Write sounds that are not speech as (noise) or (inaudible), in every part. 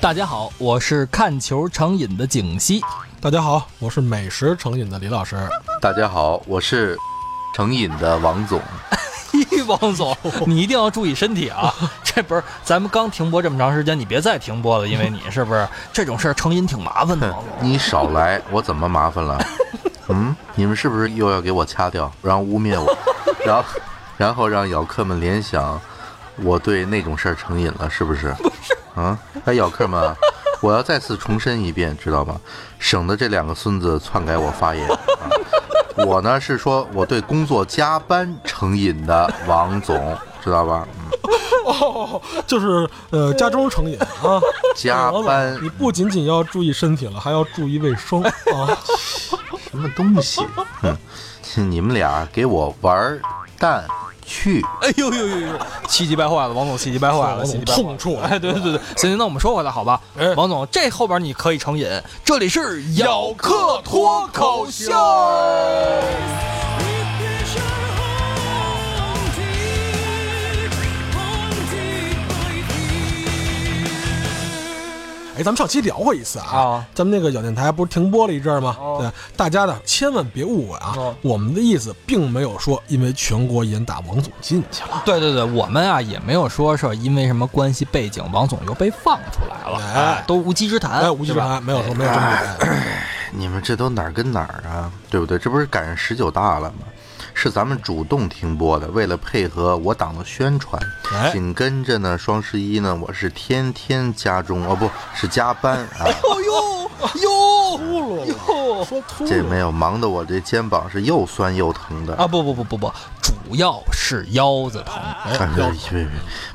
大家好，我是看球成瘾的景熙。大家好，我是美食成瘾的李老师。大家好，我是成瘾的王总。(laughs) 王总，你一定要注意身体啊！(laughs) 这不是咱们刚停播这么长时间，你别再停播了，因为你是不是这种事儿成瘾挺麻烦的？王总，你少来，我怎么麻烦了？(laughs) 嗯，你们是不是又要给我掐掉，然后污蔑我，然后然后让咬客们联想我对那种事儿成瘾了，是不是？不是。啊，哎，咬客们，我要再次重申一遍，知道吗？省得这两个孙子篡改我发言。啊、我呢是说我对工作加班成瘾的王总，知道吧？嗯，哦，就是呃家中成瘾啊，加班，你不仅仅要注意身体了，还要注意卫生啊。什么东西？哼，你们俩给我玩蛋。去！哎呦呦呦呦，气急败坏了，王总气急败坏了，气急败坏痛处！哎，对对对对，行行，那我们说回来好吧？哎，王总，这后边你可以成瘾，这里是咬客脱口秀。哎，咱们上期聊过一次啊，咱们那个小电台不是停播了一阵吗？对，大家呢千万别误会啊，我们的意思并没有说因为全国严打王总进去了。对对对，我们啊也没有说是因为什么关系背景，王总又被放出来了，哎，都无稽之谈，哎，无稽之谈，没有说没有这么点。你们这都哪儿跟哪儿啊？对不对？这不是赶上十九大了吗？是咱们主动停播的，为了配合我党的宣传。紧跟着呢，双十一呢，我是天天加钟哦，不是加班啊。哎呦呦呦，(laughs) 秃噜哟，说秃噜，这没有忙的我这肩膀是又酸又疼的啊！不不不不不，主要是腰子疼。哎，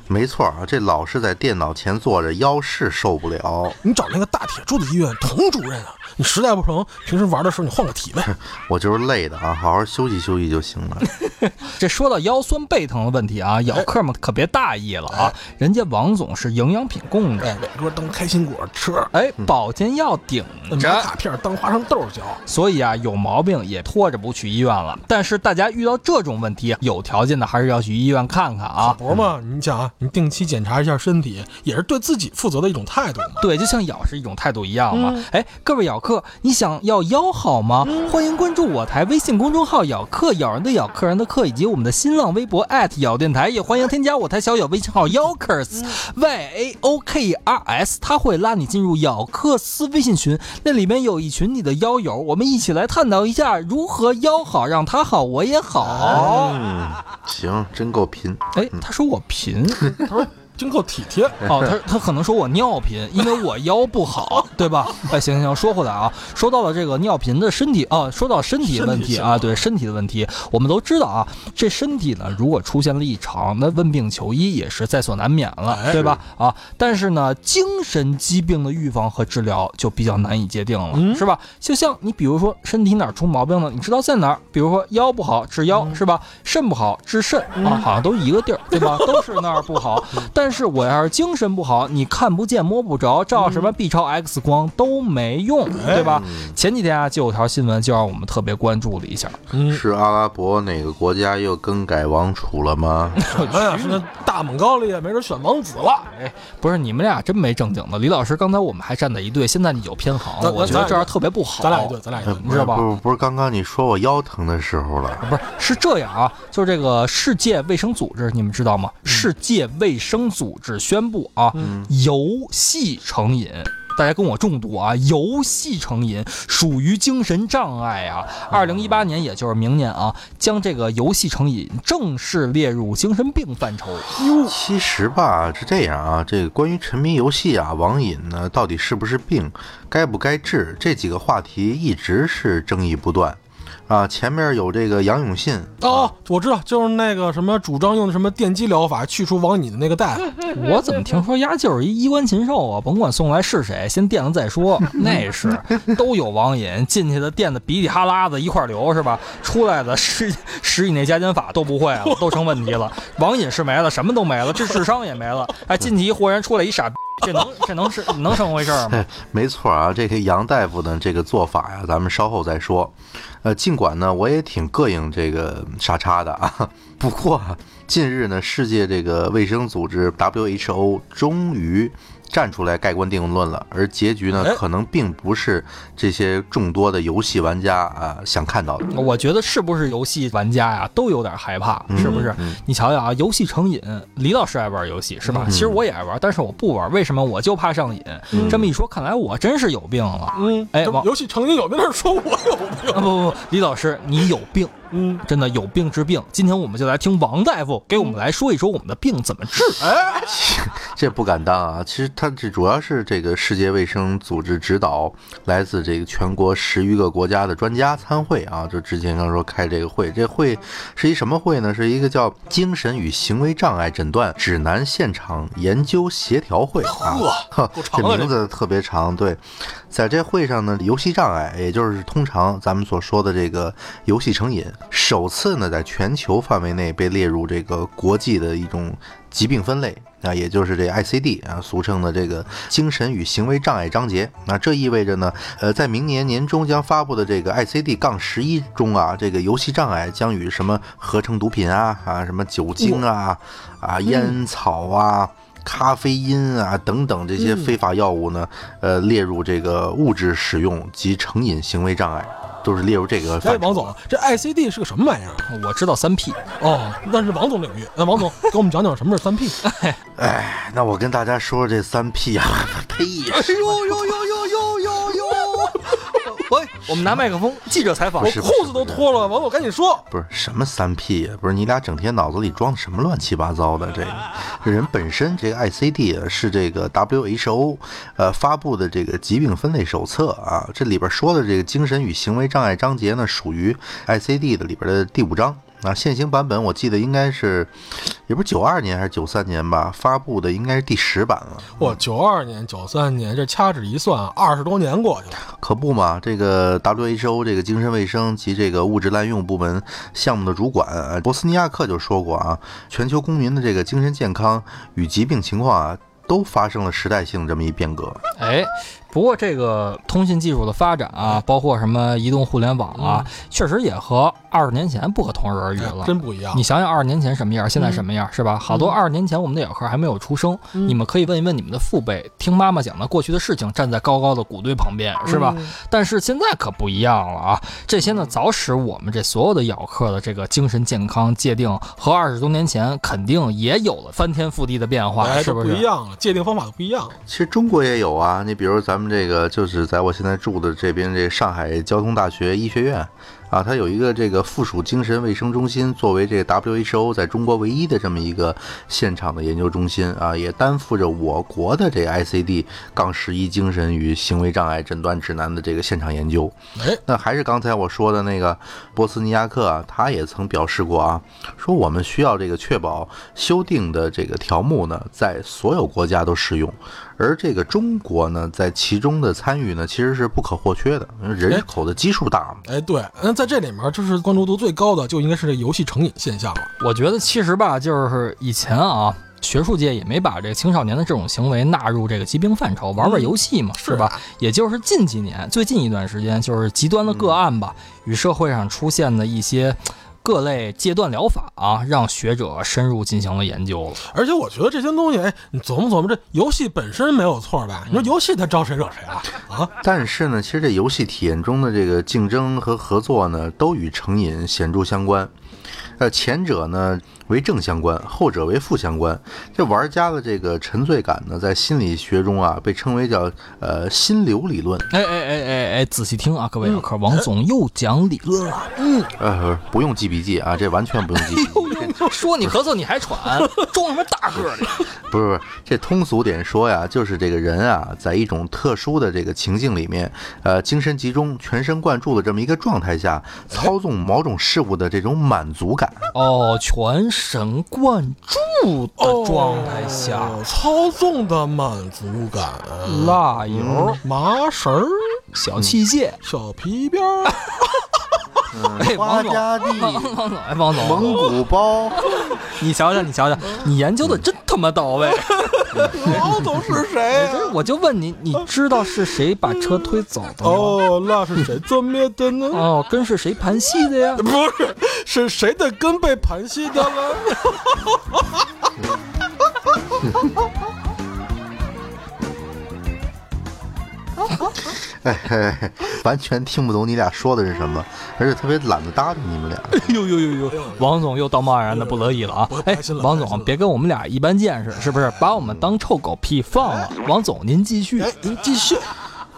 没错啊，这老是在电脑前坐着，腰是受不了。你找那个大铁柱子医院童主任啊！你实在不成，平时玩的时候你换个体位。(laughs) 我就是累的啊，好好休息休息就行了。(laughs) 这说到腰酸背疼的问题啊，咬客们可别大意了啊，人家王总是营养品供着，每桌当开心果吃，哎，保健药顶着，卡片当花生豆嚼。所以啊，有毛病也拖着不去医院了。但是大家遇到这种问题，有条件的还是要去医院看看啊。不是嘛，你想啊，你定期检查一下身体，也是对自己负责的一种态度嘛。对，就像咬是一种态度一样嘛。哎，各位咬客，你想要腰好吗？欢迎关注我台微信公众号“咬客咬人的咬客人的客”，以及我们的新浪微博咬电台，也欢迎添加我台小咬微信号 “yokers y a o k r s”，他会拉你进入咬克斯微信群，那里面有一群你的腰友，我们一起来探讨一下如何腰好，让他好，我也好。嗯，行，真够贫。哎，他说我贫，(laughs) 真够体贴哦，他他可能说我尿频，因为我腰不好，(laughs) 对吧？哎，行行行，说回来啊，说到了这个尿频的身体啊，说到身体问题啊，对身体的问题，我们都知道啊，这身体呢，如果出现了异常，那问病求医也是在所难免了，对吧？啊，但是呢，精神疾病的预防和治疗就比较难以界定了，是吧？就像你比如说身体哪出毛病了，你知道在哪儿？比如说腰不好治腰，是吧？肾不好治肾啊，好像都一个地儿，对吧？(laughs) 都是那儿不好，但但是我要是精神不好，你看不见摸不着，照什么 B 超、X 光都没用，对吧？前几天啊，就有条新闻，就让我们特别关注了一下。是阿拉伯哪个国家又更改王储了吗？(laughs) 什么呀？是那大蒙高利亚没准选王子了？哎，不是，你们俩真没正经的。李老师，刚才我们还站在一队，现在你有偏航，我觉得这样特别不好。咱俩一队，咱俩一队，你知道吧？不，不是，刚刚你说我腰疼的时候了。不是，是这样啊，就是这个世界卫生组织，你们知道吗？世界卫生组织宣布啊，游戏成瘾。大家跟我重读啊，游戏成瘾属于精神障碍啊。二零一八年，也就是明年啊，将这个游戏成瘾正式列入精神病范畴。哟其实吧，是这样啊，这个关于沉迷游戏啊、网瘾呢，到底是不是病，该不该治，这几个话题一直是争议不断。啊，前面有这个杨永信哦，我知道，就是那个什么主张用什么电击疗法去除网瘾的那个大夫。(laughs) 我怎么听说丫就是一衣冠禽兽啊？甭管送来是谁，先垫了再说。(laughs) 那是都有网瘾，进去的垫的鼻涕哈喇子一块流是吧？出来的十 (laughs) 十以内加减法都不会了，都成问题了。网瘾是没了，什么都没了，这智商也没了。哎，进去一活人出来一傻逼。这能这能是能成回事儿吗？(laughs) 没错啊，这个杨大夫的这个做法呀，咱们稍后再说。呃，尽管呢，我也挺膈应这个傻叉的啊，不过近日呢，世界这个卫生组织 WHO 终于。站出来盖棺定论了，而结局呢，可能并不是这些众多的游戏玩家啊想看到的。我觉得是不是游戏玩家呀都有点害怕，是不是？你瞧瞧啊，游戏成瘾，李老师爱玩游戏是吧？其实我也爱玩，但是我不玩，为什么？我就怕上瘾。这么一说，看来我真是有病了。嗯，哎，游戏成瘾有病，那是说我有病。不不不，李老师你有病。嗯，真的有病治病。今天我们就来听王大夫给我们来说一说我们的病怎么治。(laughs) 哎，(laughs) 这不敢当啊。其实他这主要是这个世界卫生组织指导，来自这个全国十余个国家的专家参会啊。就之前刚说开这个会，这会是一什么会呢？是一个叫精神与行为障碍诊断指南现场研究协调会啊。(laughs) 这名字特别长。对，在这会上呢，游戏障碍，也就是通常咱们所说的这个游戏成瘾。首次呢，在全球范围内被列入这个国际的一种疾病分类啊，也就是这 ICD 啊，俗称的这个精神与行为障碍章节。那这意味着呢，呃，在明年年中将发布的这个 ICD- 杠十一中啊，这个游戏障碍将与什么合成毒品啊啊，什么酒精啊啊，烟草啊、咖啡因啊等等这些非法药物呢，呃，列入这个物质使用及成瘾行为障碍。都是列入这个。哎，王总，这 ICD 是个什么玩意儿？我知道三 P 哦，那是王总领域。那王总 (laughs) 给我们讲讲什么是三 P？哎，那我跟大家说说这三 P 啊，(laughs) 呸！哎呦呦呦呦我们拿麦克风，记者采访，我裤子都脱了，完我赶紧说。不是什么三 P 呀？不是你俩整天脑子里装的什么乱七八糟的？这个这 (laughs) 人本身这个 ICD 是这个 WHO 呃发布的这个疾病分类手册啊，这里边说的这个精神与行为障碍章节呢，属于 ICD 的里边的第五章。那现行版本我记得应该是，也不是九二年还是九三年吧，发布的应该是第十版了。哇，九二年、九三年，这掐指一算，二十多年过去了。可不嘛，这个 WHO 这个精神卫生及这个物质滥用部门项目的主管博斯尼亚克就说过啊，全球公民的这个精神健康与疾病情况啊，都发生了时代性这么一变革。哎。不过这个通信技术的发展啊，包括什么移动互联网啊，确实也和二十年前不可同日而语了，真不一样。你想想二十年前什么样，现在什么样，是吧？好多二十年前我们的小孩还没有出生，你们可以问一问你们的父辈，听妈妈讲的过去的事情，站在高高的谷堆旁边，是吧？但是现在可不一样了啊！这些呢，早使我们这所有的咬客的这个精神健康界定和二十多年前肯定也有了翻天覆地的变化，是不是？不一样了，界定方法都不一样。其实中国也有啊，你比如咱们。这个就是在我现在住的这边，这上海交通大学医学院。啊，它有一个这个附属精神卫生中心，作为这个 WHO 在中国唯一的这么一个现场的研究中心啊，也担负着我国的这 ICD- 杠十一精神与行为障碍诊断指南的这个现场研究。哎，那还是刚才我说的那个波斯尼亚克啊，他也曾表示过啊，说我们需要这个确保修订的这个条目呢，在所有国家都适用，而这个中国呢，在其中的参与呢，其实是不可或缺的，人口的基数大嘛。哎，对，嗯。在这里面，就是关注度最高的，就应该是这游戏成瘾现象了。我觉得其实吧，就是以前啊，学术界也没把这个青少年的这种行为纳入这个疾病范畴，玩玩游戏嘛，是吧？也就是近几年，最近一段时间，就是极端的个案吧，与社会上出现的一些。各类戒断疗法啊，让学者深入进行了研究了。而且我觉得这些东西，哎，你琢磨琢磨，这游戏本身没有错吧？你说游戏它招谁惹谁了啊？但是呢，其实这游戏体验中的这个竞争和合作呢，都与成瘾显著相关。呃，前者呢，为正相关，后者为负相关。这玩家的这个沉醉感呢，在心理学中啊，被称为叫呃心流理论。哎哎哎哎哎，仔细听啊，各位老客，王总又讲理论了。嗯，呃，不用记笔记啊，这完全不用记笔记。(laughs) (laughs) 说你咳嗽你还喘，(laughs) 装什么大个的？不是不是，这通俗点说呀，就是这个人啊，在一种特殊的这个情境里面，呃，精神集中、全神贯注的这么一个状态下，操纵某种事物的这种满足感。哦，全神贯注的状态下，操纵的满足感。辣油、麻绳儿、小器械、小皮鞭 (laughs) (laughs) 王总，哎，王总，蒙古包，(laughs) 你瞧瞧，你瞧瞧，你研究的真他妈到位。王总是谁？我就问你，你知道是谁把车推走的吗？哦，那是谁做灭的呢？哦，根是谁盘戏的呀？不是，是谁的根被盘戏的了？(laughs) 哎，完全听不懂你俩说的是什么，而且特别懒得搭理你们俩。(laughs) 哎呦呦呦呦！王总又道貌岸然的不乐意了啊！哎，王总，别跟我们俩一般见识，是不是？把我们当臭狗屁放了？王总，您继续，您继续。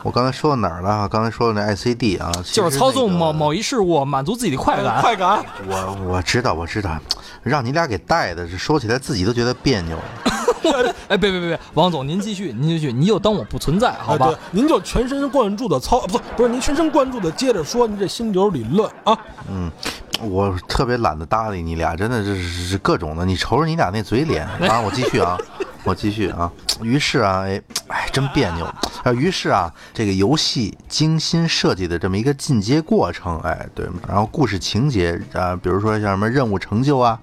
我刚才说到哪儿了？刚才说的那 ICD 啊，就是操纵某某一事物，满足自己的快感。快感。我我知道，我知道，让你俩给带的，这说起来自己都觉得别扭。(laughs) (laughs) 哎，别别别别，王总您继续，您继续，你就当我不存在，好吧？您就全神贯注的操，不不是您全神贯注的接着说您这心流理论啊。嗯，我特别懒得搭理你俩，真的是是各种的。你瞅瞅你俩那嘴脸啊！我继续啊，(laughs) 我继续啊。于是啊，哎哎，真别扭。啊，于是啊，这个游戏精心设计的这么一个进阶过程，哎，对，然后故事情节啊，比如说像什么任务成就啊，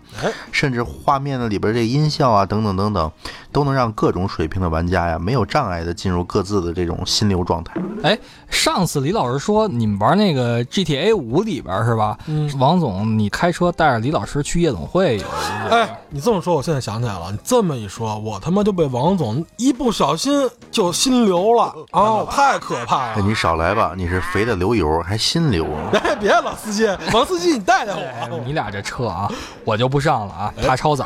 甚至画面的里边这音效啊，等等等等。都能让各种水平的玩家呀没有障碍的进入各自的这种心流状态。哎，上次李老师说你们玩那个 GTA 五里边是吧？嗯，王总，你开车带着李老师去夜总会有？哎，你这么说，我现在想起来了。你这么一说，我他妈就被王总一不小心就心流了啊！太可怕了！你少来吧，你是肥的流油还心流？哎，别老司机，王司机你带带我。你俩这车啊，我就不上了啊，怕超载。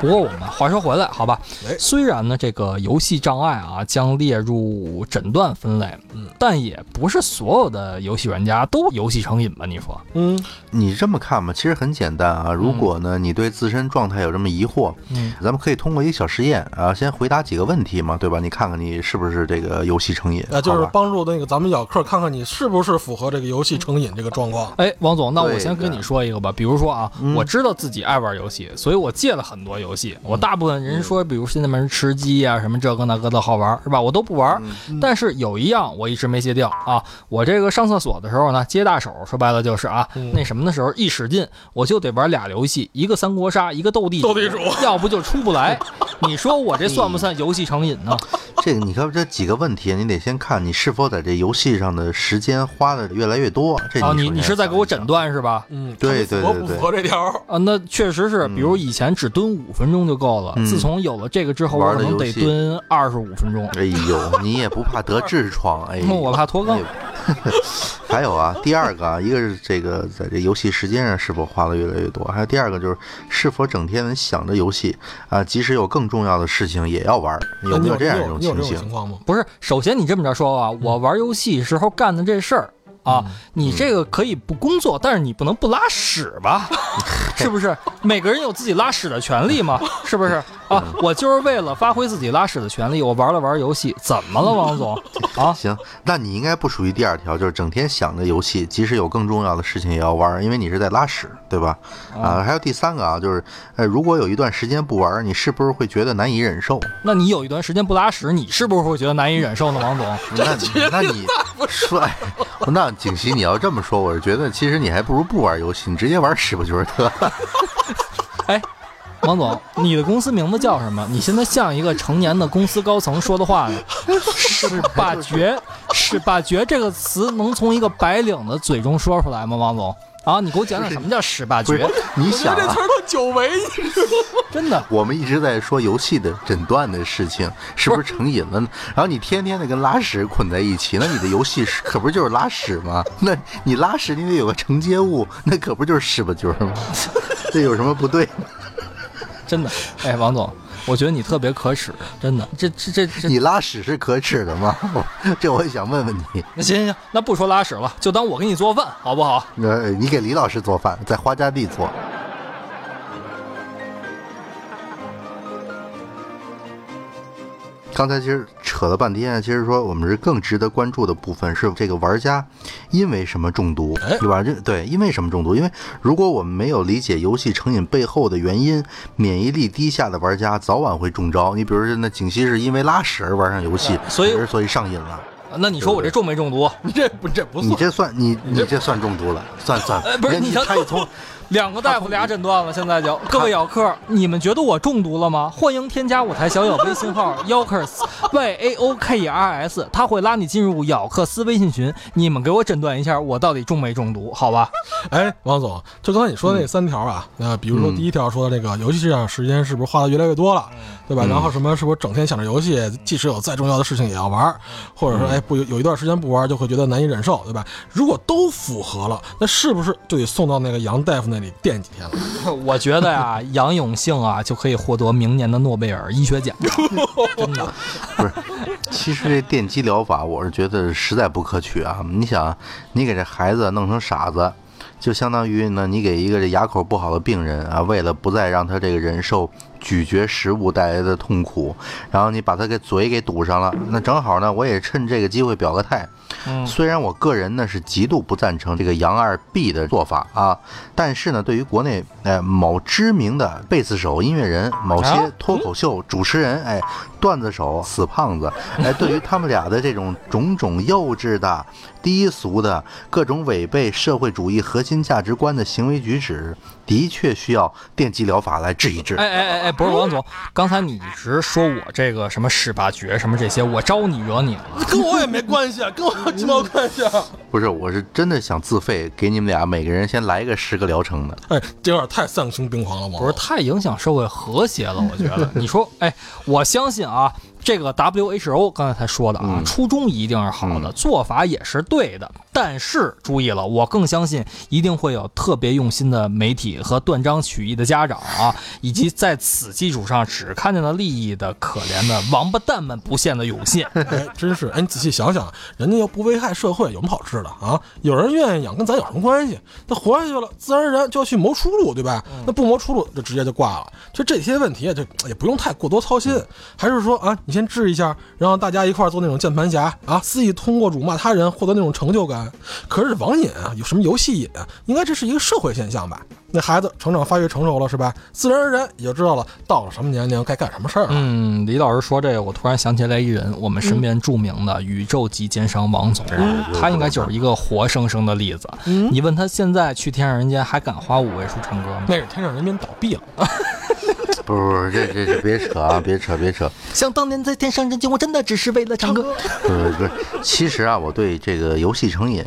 不过我们话说回来，好吧？虽然呢，这个游戏障碍啊将列入诊断分类，嗯，但也不是所有的游戏玩家都游戏成瘾吧？你说？嗯，你这么看吧，其实很简单啊。如果呢，你对自身状态有这么疑惑，嗯，咱们可以通过一个小实验啊，先回答几个问题嘛，对吧？你看看你是不是这个游戏成瘾？啊，就是帮助那个咱们小客看看你是不是符合这个游戏成瘾这个状况。哎，王总，那我先跟你说一个吧，比如说啊，我知道自己爱玩游戏，所以我戒了很多游戏。我大部分人说，比如现在们吃鸡啊。什么这个那个的好玩是吧？我都不玩，但是有一样我一直没戒掉啊！我这个上厕所的时候呢，接大手，说白了就是啊，那什么的时候一使劲，我就得玩俩游戏，一个三国杀，一个斗地斗地主，要不就出不来。(laughs) (laughs) 你说我这算不算游戏成瘾呢？(laughs) 这个你看这几个问题，你得先看你是否在这游戏上的时间花的越来越多。这啊，你你是在给我诊断是吧？嗯，对对对对。符合这条啊？那确实是，比如以前只蹲五分钟就够了，自从有了这个之后，我可能得蹲二十五分钟。哎呦，你也不怕得痔疮？哎，(laughs) 我怕脱肛。(laughs) 还有啊，第二个啊，一个是这个在这游戏时间上是否花的越来越多，还有第二个就是是否整天想着游戏啊，即使有更重要的事情也要玩，有没有这样一种情形？情况吗？不是，首先你这么着说啊，我玩游戏时候干的这事儿。啊，你这个可以不工作，但是你不能不拉屎吧？(laughs) 是不是？每个人有自己拉屎的权利嘛？是不是？啊，我就是为了发挥自己拉屎的权利，我玩了玩游戏，怎么了，王总？(laughs) 啊，行，那你应该不属于第二条，就是整天想着游戏，即使有更重要的事情也要玩，因为你是在拉屎，对吧？啊，还有第三个啊，就是，呃，如果有一段时间不玩，你是不是会觉得难以忍受？那你有一段时间不拉屎，你是不是会觉得难以忍受呢，王总？那 (laughs) 那你说，(laughs) 那。景熙，你要这么说，我是觉得其实你还不如不玩游戏，你直接玩屎不就是得了。哎，王总，你的公司名字叫什么？你现在像一个成年的公司高层说的话呢？是把绝，是把绝这个词能从一个白领的嘴中说出来吗？王总？啊，你给我讲讲什么叫十八绝？你想这词儿都久违，真的。我们一直在说游戏的诊断的事情，是不是成瘾了？然后你天天的跟拉屎捆在一起，那你的游戏可不就是拉屎吗？那你拉屎你得有个承接物，那可不就是屎吧绝吗？(laughs) 这有什么不对？真的。哎，王总，我觉得你特别可耻，真的。这这这这，你拉屎是可耻的吗？这我也想问问你。那行行行，那不说拉屎了，就当我给你做饭，好不好？呃，你给李老师做饭，在花家地做。刚才其实扯了半天，其实说我们是更值得关注的部分是这个玩家因为什么中毒，对吧？这对，因为什么中毒？因为如果我们没有理解游戏成瘾背后的原因，免疫力低下的玩家早晚会中招。你比如说，那景熙是因为拉屎而玩上游戏，所以所以上瘾了。那你说我这中没中毒？你这不这不算，你这算你你这算中毒了，算算。不是你他 (laughs) 从。两个大夫俩诊断了，现在就各位咬客，你们觉得我中毒了吗？欢迎添加我台小咬微信号 Yokers (laughs) Y A O K E R S，他会拉你进入咬克斯微信群。你们给我诊断一下，我到底中没中毒？好吧？哎，王总，就刚才你说的那三条啊，那比如说第一条说的这个游戏上时间是不是花的越来越多了，对吧？然后什么是不是整天想着游戏，即使有再重要的事情也要玩，或者说哎不有有一段时间不玩就会觉得难以忍受，对吧？如果都符合了，那是不是就得送到那个杨大夫那？里垫几天了？(laughs) 我觉得呀，杨永信啊就可以获得明年的诺贝尔医学奖。真的 (laughs) 不是，其实这电击疗法，我是觉得实在不可取啊！你想，你给这孩子弄成傻子，就相当于呢，你给一个这牙口不好的病人啊，为了不再让他这个忍受咀嚼食物带来的痛苦，然后你把他给嘴给堵上了。那正好呢，我也趁这个机会表个态。虽然我个人呢是极度不赞成这个杨二 B 的做法啊，但是呢，对于国内呃某知名的贝斯手、音乐人、某些脱口秀主持人、哎段子手、死胖子，哎，对于他们俩的这种种种幼稚的、低俗的各种违背社会主义核心价值观的行为举止。的确需要电击疗法来治一治。哎哎哎哎，不是王总，刚才你一直说我这个什么十八绝什么这些，我招你惹你了？跟我也没关系，跟我有鸡毛关系啊？(laughs) 不是，我是真的想自费给你们俩每个人先来一个十个疗程的。哎，这有点太丧心病狂了，不是太影响社会和谐了？我觉得，(laughs) 你说，哎，我相信啊。这个 WHO 刚才才说的啊，初衷一定是好的，做法也是对的。但是注意了，我更相信一定会有特别用心的媒体和断章取义的家长啊，(laughs) 以及在此基础上只看见了利益的可怜的王八蛋们不限的涌现。(laughs) 哎，真是哎，你仔细想想，人家又不危害社会，有什么好吃的啊？有人愿意养，跟咱有什么关系？那活下去了，自然而然就要去谋出路，对吧？那不谋出路，就直接就挂了。就这些问题，就也不用太过多操心。还是说啊，你先。治一下，然后大家一块做那种键盘侠啊，肆意通过辱骂他人获得那种成就感。可是网瘾啊，有什么游戏瘾啊？应该这是一个社会现象吧？那孩子成长发育成熟了是吧？自然而然也就知道了到了什么年龄该干什么事儿了。嗯，李老师说这个，我突然想起来一人，我们身边著名的宇宙级奸商王总，他应该就是一个活生生的例子。你问他现在去天上人间还敢花五位数唱歌吗？那是天上人间倒闭了。不不不，这这这别扯啊，别扯别扯。(laughs) 想当年在天上人间，我真的只是为了唱歌。(laughs) 不是不是，其实啊，我对这个游戏成瘾，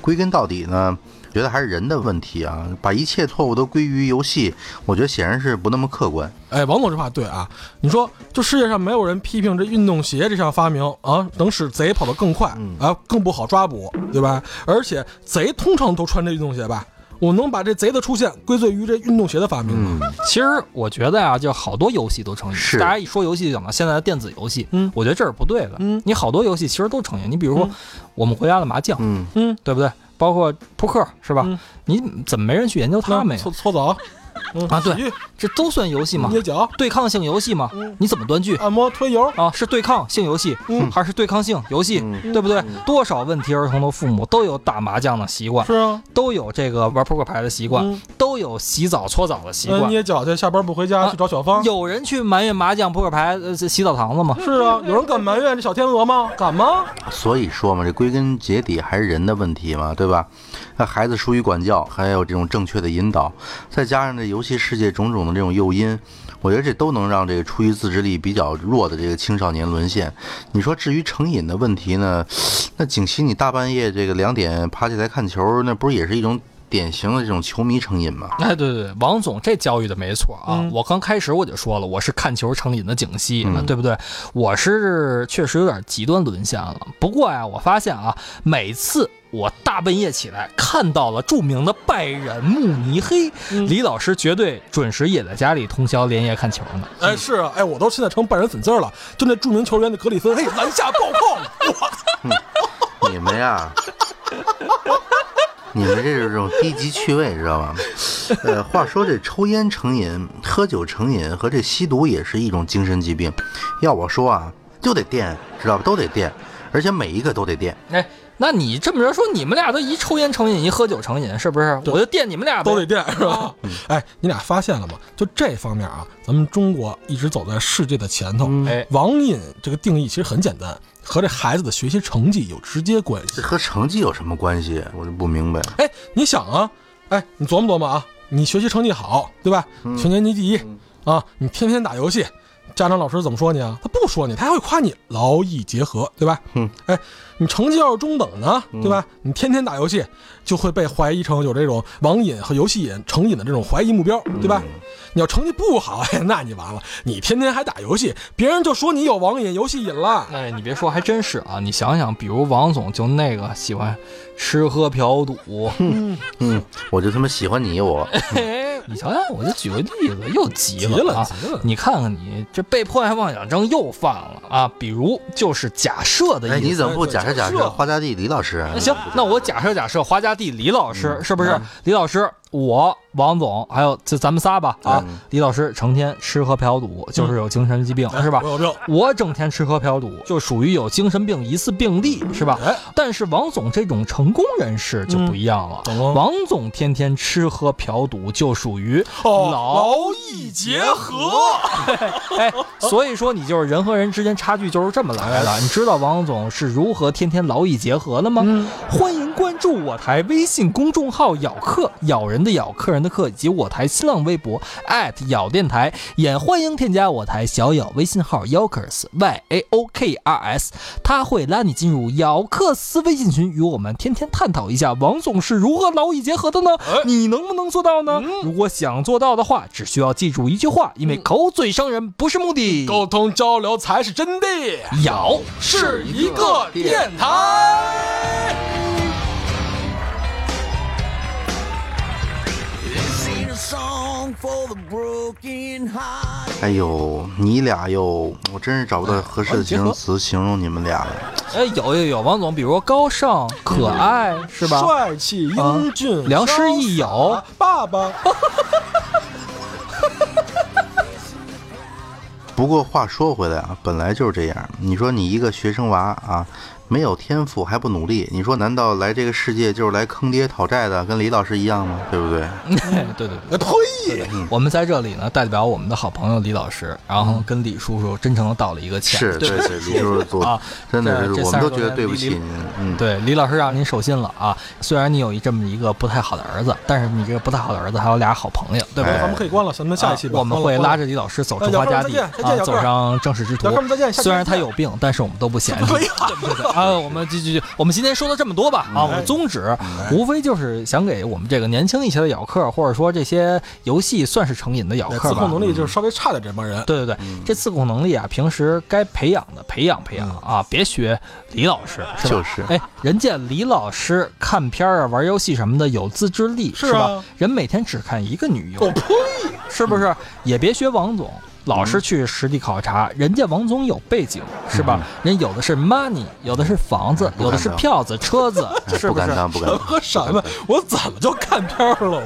归根到底呢，觉得还是人的问题啊。把一切错误都归于游戏，我觉得显然是不那么客观。哎，王总这话对啊。你说，就世界上没有人批评这运动鞋这项发明啊，能使贼跑得更快啊，更不好抓捕，对吧？而且贼通常都穿这运动鞋吧？我能把这贼的出现归罪于这运动鞋的发明吗？其实我觉得啊，就好多游戏都成瘾。大家一说游戏就讲到现在的电子游戏，嗯，我觉得这是不对的。嗯，你好多游戏其实都成瘾。你比如说我们国家的麻将，嗯嗯，对不对？包括扑克，是吧？你怎么没人去研究它们呀？搓搓澡。啊，对，这都算游戏吗？捏脚，对抗性游戏吗？你怎么断句？按摩推油啊，是对抗性游戏，还是对抗性游戏？对不对？多少问题儿童的父母都有打麻将的习惯，是啊，都有这个玩扑克牌的习惯，都有洗澡搓澡的习惯。捏脚去，下班不回家去找小芳。有人去埋怨麻将扑克牌呃洗澡堂子吗？是啊，有人敢埋怨这小天鹅吗？敢吗？所以说嘛，这归根结底还是人的问题嘛，对吧？那孩子疏于管教，还有这种正确的引导，再加上这游尤其世界种种的这种诱因，我觉得这都能让这个出于自制力比较弱的这个青少年沦陷。你说至于成瘾的问题呢？那景琦，你大半夜这个两点爬起来看球，那不是也是一种典型的这种球迷成瘾嘛。哎，对对对，王总这教育的没错啊。嗯我刚开始我就说了，我是看球成瘾的景熙，嗯对不对？我是确实有点极端沦陷了。不过呀，我发现啊，每次我大半夜起来看到了著名的拜仁慕尼黑，嗯李老师绝对准时也在家里通宵连夜看球呢。哎，是啊，哎，我都现在成拜仁粉丝了。就那著名球员的格里芬，嘿，篮下暴扣，(laughs) 你们呀，(laughs) 你们这是这种低级趣味，知道吧？(laughs) 呃，话说这抽烟成瘾、喝酒成瘾和这吸毒也是一种精神疾病。要我说啊，就得电，知道吧？都得电，而且每一个都得电。哎，那你这么着说，你们俩都一抽烟成瘾，一喝酒成瘾，是不是？我就电你们俩都得电，是吧？哎，你俩发现了吗？就这方面啊，咱们中国一直走在世界的前头。哎，网瘾这个定义其实很简单，和这孩子的学习成绩有直接关系这。和成绩有什么关系？我就不明白。哎，你想啊，哎，你琢磨琢磨啊，你学习成绩好，对吧？全年级第一啊，你天天打游戏，家长老师怎么说你啊？他不说你，他还会夸你劳逸结合，对吧？嗯，哎，你成绩要是中等呢，对吧？你天天打游戏，就会被怀疑成有这种网瘾和游戏瘾成瘾的这种怀疑目标，对吧？你要成绩不好，哎，那你完了，你天天还打游戏，别人就说你有网瘾、游戏瘾了。哎，你别说，还真是啊！你想想，比如王总就那个喜欢吃喝嫖赌，(laughs) 嗯，我就他妈喜欢你我。嘿，(laughs) 你瞧瞧，我就举个例子，又急急了啊！了急了你看看你这被迫害妄想症又犯了啊！比如就是假设的哎，意思。你怎么不假设假设花家地李老师啊？那行，那我假设假设花家地李老师、是不是？李老师，我王总还有就咱们仨吧啊！嗯李老师成天吃喝嫖赌，就是有精神疾病、是吧我？有病。我整天吃喝嫖赌，就属于有精神病疑似病例，是吧？哎但是王总这种成功人士就不一样了。王总天天吃喝嫖赌，就属于哦，劳劳逸结合。(laughs) 哎，所以说你就是人和人之间差距就是这么来的。你知道王总是如何天天劳逸结合的吗？欢迎关注我台微信公众号“咬客”，咬人的咬，客人的客，以及我台新浪微博咬电台，也欢迎添加我台小咬微信号 Yokers Y A O K R S，他会拉你进入咬克斯微信群，与我们天天探讨一下王总是如何劳逸结合的呢？你能不能做到呢？如果想做到的话，只需要记住一句话，因为口嘴伤人不是目的。沟通交流才是真谛，咬是一个电台。哎呦，你俩哟，我真是找不到合适的形容词形容你们俩了。哎，有有有，王总，比如高尚、可爱，是吧？帅气、英俊、良师益友爸爸。(laughs) 不过话说回来啊，本来就是这样。你说你一个学生娃啊，没有天赋还不努力，你说难道来这个世界就是来坑爹讨债的，跟李老师一样吗？对不对？对 (laughs) 对对。呃，呸！我们在这里呢，代表我们的好朋友李老师，然后跟李叔叔真诚的道了一个歉。是，对对，李叔叔啊，真的是我们都觉得对不起您。嗯，对，李老师让您受心了啊！虽然你有一这么一个不太好的儿子，但是你这个不太好的儿子还有俩好朋友，对吧？哎咱们可以关了，咱们下一期我们会拉着李老师走出花家地啊，走上正史之途虽然他有病，但是我们都不嫌弃。对啊，我们继续，我们今天说了这么多吧啊，我们宗旨无非就是想给我们这个年轻一些的咬客，或者说这些游戏算是成瘾的咬客吧自控。能力就是稍微差点这帮人。对对对，这自控能力啊，平时该培养的培养培养啊，别学李老师，是吧？就是哎，人家李老师看片儿啊、玩游戏什么的有自制力，是是吧啊？人每天只看一个女优，我呸！是不是？也别学王总。老是去实地考察，人家王总有背景，是吧？人有的是 money，有的是房子，有的是票子、车子，哎是不是？和什么？我怎么就看片了我？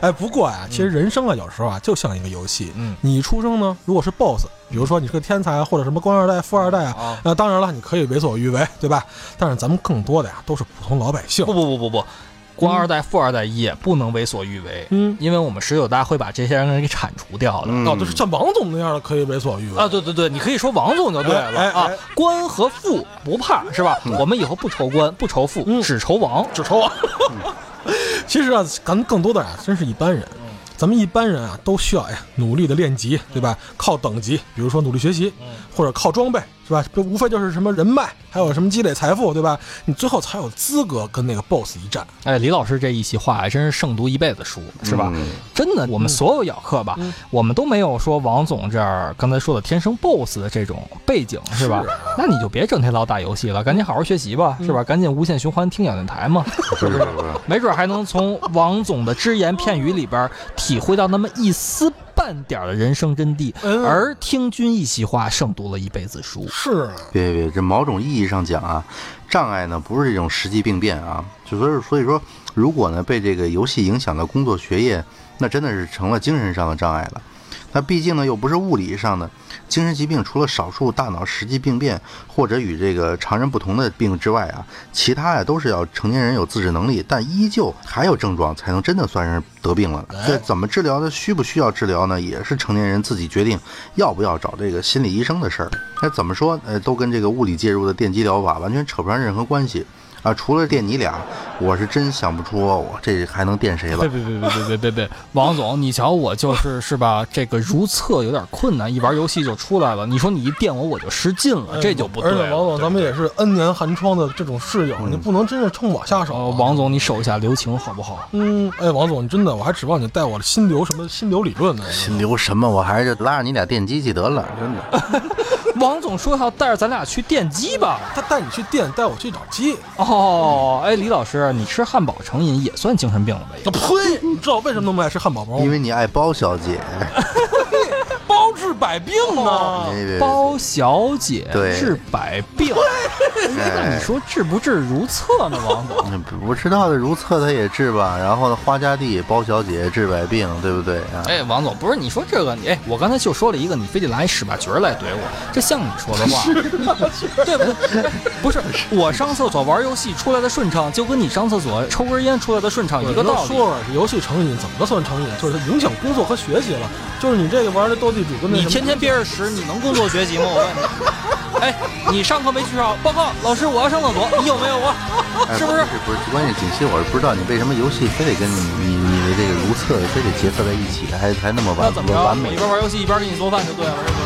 哎，不过呀，其实人生啊，有时候啊，就像一个游戏。嗯你出生呢，如果是 BOSS，比如说你是个天才或者什么官二代、富二代啊啊，那当然了，你可以为所欲为，对吧？但是咱们更多的呀，都是普通老百姓不。不不不不，官二代、富二代也不能为所欲为，嗯，因为我们十九大会把这些人给铲除掉的。嗯哦，就是像王总那样的可以为所欲为啊，对对对，你可以说王总就对了啊哎官和富不怕是吧？我们以后不愁官，不愁富，嗯只愁王。只愁王。(laughs) 其实啊，咱们更多的啊，真是一般人。咱们一般人啊，都需要哎呀努力的练级，对吧？靠等级，比如说努力学习，或者靠装备，是吧？这无非就是什么人脉，还有什么积累财富，对吧？你最后才有资格跟那个 BOSS 一战。哎，李老师这一席话还真是胜读一辈子书，是吧？嗯真的，我们所有咬客吧，嗯我们都没有说王总这儿刚才说的天生 BOSS 的这种背景，是吧？是啊那你就别整天老打游戏了，赶紧好好学习吧，是吧？赶紧无限循环听养电台嘛，是不是？(laughs) 没准还能从王总的只言片语里边体会到那么一丝半点的人生真谛。嗯而听君一席话，胜读了一辈子书。是啊，别别别，这某种意义上讲啊，障碍呢不是这种实际病变啊，就所以所以说，如果呢被这个游戏影响到工作学业，那真的是成了精神上的障碍了。那毕竟呢又不是物理上的精神疾病，除了少数大脑实际病变或者与这个常人不同的病之外啊，其他呀都是要成年人有自制能力，但依旧还有症状才能真的算是得病了。这怎么治疗的？需不需要治疗呢？也是成年人自己决定要不要找这个心理医生的事儿。那怎么说？呃，都跟这个物理介入的电击疗法完全扯不上任何关系啊！除了电你俩，我是真想不出我这还能电谁了别。别别别别别别别，王总，你瞧我就是是吧？这个如厕有点困难，一玩游戏就出来了。你说你一电我，我就失禁了，这就不对了。而且王总，咱们也是 N 年寒窗的这种室友，你不能真是冲我下手王总，你手下留情好不好？嗯，哎，王总，你真的，我还指望你带我心流什么心流理论呢。心流什么？我还是拉着你俩电机器得了，真的。王总说要带着咱俩去电击吧。他带你去电，带我去找鸡。哦，哎，李老师，你吃汉堡成瘾也算精神病了吧？呸！你知道我为什么那么爱吃汉堡包吗？因为你爱包小姐，(laughs) 包治百病呢。包小姐对治百病，那哎你说治不治如厕呢？王总，嗯不知道的如厕他也治吧，然后呢花家地包小姐治百病，对不对啊？哎，王总，不是你说这个，你哎，我刚才就说了一个，你非得拿一屎把角来怼我，这像你说的话，对 (laughs) 不对？哎不是，我上厕所玩游戏出来的顺畅，就跟你上厕所抽根烟出来的顺畅一个道理。说了，游戏成瘾怎么着算成瘾？就是它影响工作和学习了。就是你这个玩的斗地主你天天憋着屎，你能工作学习吗？我问你。(laughs) 哎，你上课没去上？报告老师，我要上厕所。你有没有啊？是不是？不是，关键景熙，我是不知道你为什么游戏非得跟你、你、你的这个如厕非得结合在一起，还还那么完、完、完美。一边玩游戏一边给你做饭就对了，是不是？